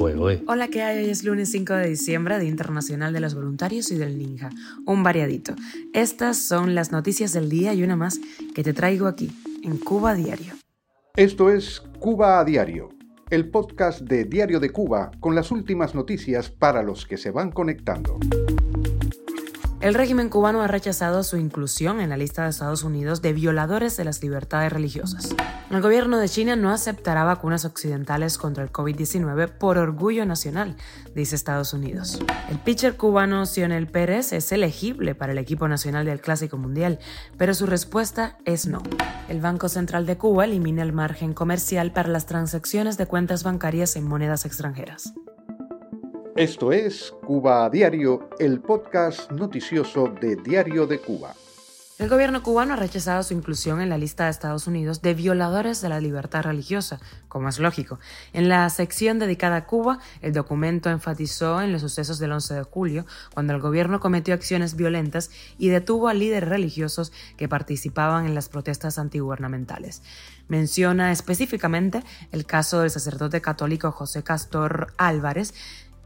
Hola, ¿qué hay? Hoy es lunes 5 de diciembre, Día Internacional de los Voluntarios y del Ninja. Un variadito. Estas son las noticias del día y una más que te traigo aquí, en Cuba Diario. Esto es Cuba a Diario, el podcast de Diario de Cuba con las últimas noticias para los que se van conectando. El régimen cubano ha rechazado su inclusión en la lista de Estados Unidos de violadores de las libertades religiosas. El gobierno de China no aceptará vacunas occidentales contra el COVID-19 por orgullo nacional, dice Estados Unidos. El pitcher cubano Sionel Pérez es elegible para el equipo nacional del Clásico Mundial, pero su respuesta es no. El Banco Central de Cuba elimina el margen comercial para las transacciones de cuentas bancarias en monedas extranjeras. Esto es Cuba a Diario, el podcast noticioso de Diario de Cuba. El gobierno cubano ha rechazado su inclusión en la lista de Estados Unidos de violadores de la libertad religiosa, como es lógico. En la sección dedicada a Cuba, el documento enfatizó en los sucesos del 11 de julio, cuando el gobierno cometió acciones violentas y detuvo a líderes religiosos que participaban en las protestas antigubernamentales. Menciona específicamente el caso del sacerdote católico José Castor Álvarez,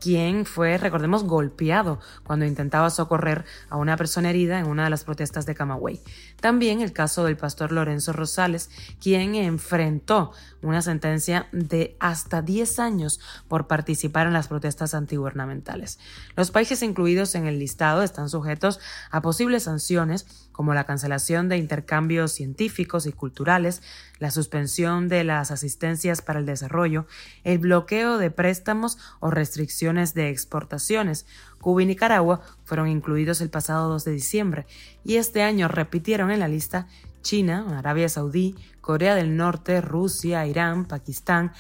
quien fue, recordemos, golpeado cuando intentaba socorrer a una persona herida en una de las protestas de Camagüey. También el caso del pastor Lorenzo Rosales, quien enfrentó una sentencia de hasta 10 años por participar en las protestas antigubernamentales. Los países incluidos en el listado están sujetos a posibles sanciones como la cancelación de intercambios científicos y culturales, la suspensión de las asistencias para el desarrollo, el bloqueo de préstamos o restricciones de exportaciones. Cuba y Nicaragua fueron incluidos el pasado 2 de diciembre y este año repitieron en la lista China, Arabia Saudí, Corea del Norte, Rusia, Irán, Pakistán,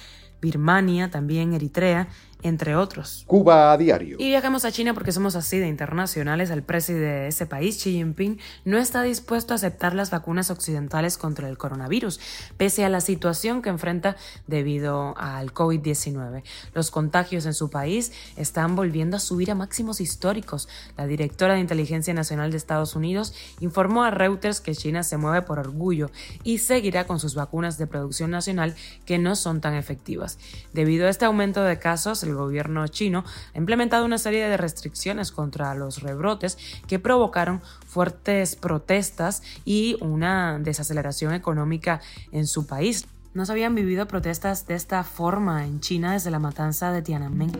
Birmania, también Eritrea, entre otros. Cuba a diario. Y viajamos a China porque somos así de internacionales. El presidente de ese país, Xi Jinping, no está dispuesto a aceptar las vacunas occidentales contra el coronavirus, pese a la situación que enfrenta debido al COVID-19. Los contagios en su país están volviendo a subir a máximos históricos. La directora de Inteligencia Nacional de Estados Unidos informó a Reuters que China se mueve por orgullo y seguirá con sus vacunas de producción nacional que no son tan efectivas. Debido a este aumento de casos, el gobierno chino ha implementado una serie de restricciones contra los rebrotes que provocaron fuertes protestas y una desaceleración económica en su país. No se habían vivido protestas de esta forma en China desde la matanza de Tiananmen.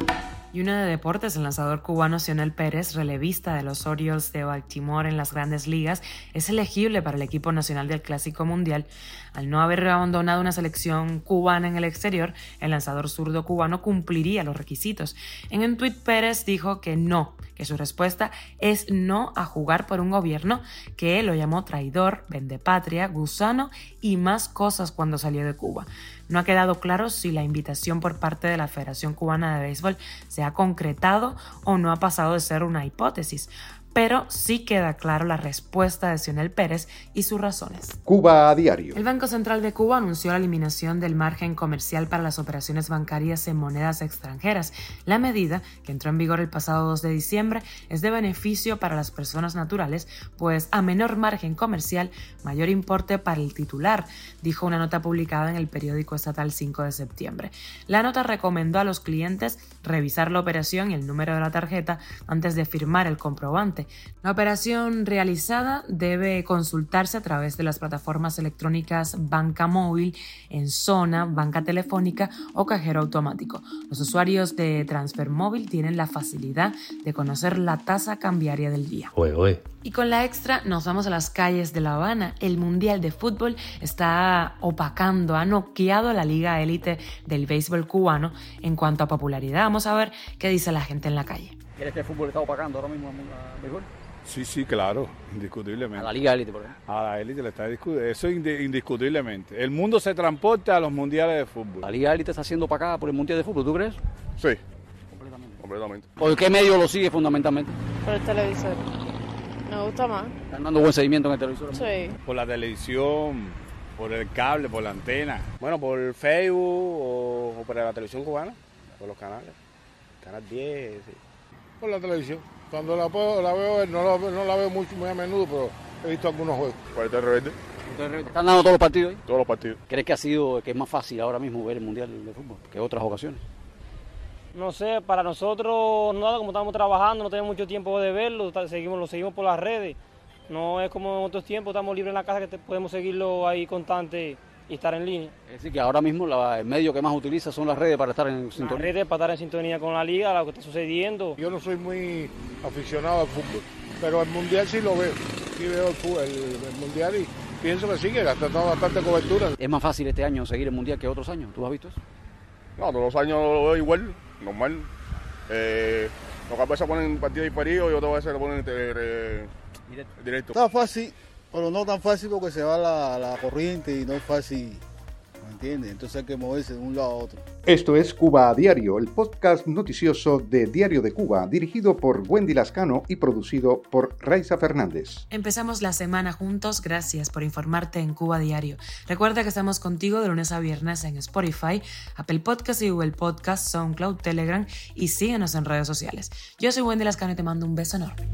Y una de deportes, el lanzador cubano Sionel Pérez, relevista de los Orioles de Baltimore en las grandes ligas, es elegible para el equipo nacional del Clásico Mundial. Al no haber abandonado una selección cubana en el exterior, el lanzador zurdo cubano cumpliría los requisitos. En un tuit Pérez dijo que no, que su respuesta es no a jugar por un gobierno que lo llamó traidor, vendepatria, gusano y más cosas cuando salió de Cuba. No ha quedado claro si la invitación por parte de la Federación Cubana de Béisbol se ha concretado o no ha pasado de ser una hipótesis pero sí queda claro la respuesta de Sionel Pérez y sus razones. Cuba a diario. El Banco Central de Cuba anunció la eliminación del margen comercial para las operaciones bancarias en monedas extranjeras. La medida, que entró en vigor el pasado 2 de diciembre, es de beneficio para las personas naturales, pues a menor margen comercial, mayor importe para el titular, dijo una nota publicada en el periódico estatal 5 de septiembre. La nota recomendó a los clientes revisar la operación y el número de la tarjeta antes de firmar el comprobante la operación realizada debe consultarse a través de las plataformas electrónicas Banca Móvil, en Zona, Banca Telefónica o Cajero Automático. Los usuarios de Transfer Móvil tienen la facilidad de conocer la tasa cambiaria del día. Y con la extra nos vamos a las calles de La Habana. El Mundial de Fútbol está opacando, ha noqueado a la liga élite del béisbol cubano en cuanto a popularidad. Vamos a ver qué dice la gente en la calle. ¿Crees que el fútbol está opacando ahora mismo a béisbol? Sí, sí, claro, indiscutiblemente. A la Liga Élite, por ejemplo. A la élite le está discutiendo. Eso indiscutiblemente. El mundo se transporta a los mundiales de fútbol. ¿La Liga Élite está siendo opacada por el Mundial de Fútbol, tú crees? Sí. Completamente. Completamente. ¿Por qué medio lo sigue fundamentalmente? Por el televisor. Me gusta más. ¿Están dando buen seguimiento en el televisor? Sí. Por la televisión, por el cable, por la antena. Bueno, por Facebook o, o por la televisión cubana, por los canales. Canal 10, sí. Por la televisión. Cuando la, puedo, la veo, no la, no la veo mucho, muy a menudo, pero he visto algunos juegos. Por el rebelde. ¿Están dando todos los partidos ahí? Todos los partidos. ¿Crees que ha sido que es más fácil ahora mismo ver el Mundial de Fútbol que otras ocasiones? No sé, para nosotros nada, como estamos trabajando, no tenemos mucho tiempo de verlo, seguimos, lo seguimos por las redes. No es como en otros tiempos, estamos libres en la casa que te- podemos seguirlo ahí constante y estar en línea. Es decir, que ahora mismo la- el medio que más utiliza son las redes para estar en Las sintonía. redes para estar en sintonía con la liga, lo que está sucediendo. Yo no soy muy aficionado al fútbol, pero el mundial sí lo veo. Sí veo el, fútbol, el, el mundial y pienso que sí, que está dando bastante cobertura. Es más fácil este año seguir el mundial que otros años. ¿Tú has visto eso? No, todos los años lo veo igual, normal. Eh, lo que a veces ponen partido diferido y otras veces lo ponen eh, directo. Está fácil, pero no tan fácil porque se va la, la corriente y no es fácil, ¿me entiendes? Entonces hay que moverse de un lado a otro. Esto es Cuba a Diario, el podcast noticioso de Diario de Cuba, dirigido por Wendy Lascano y producido por Raiza Fernández. Empezamos la semana juntos, gracias por informarte en Cuba Diario. Recuerda que estamos contigo de lunes a viernes en Spotify, Apple Podcast y Google Podcast, SoundCloud, Telegram y síguenos en redes sociales. Yo soy Wendy Lascano y te mando un beso enorme.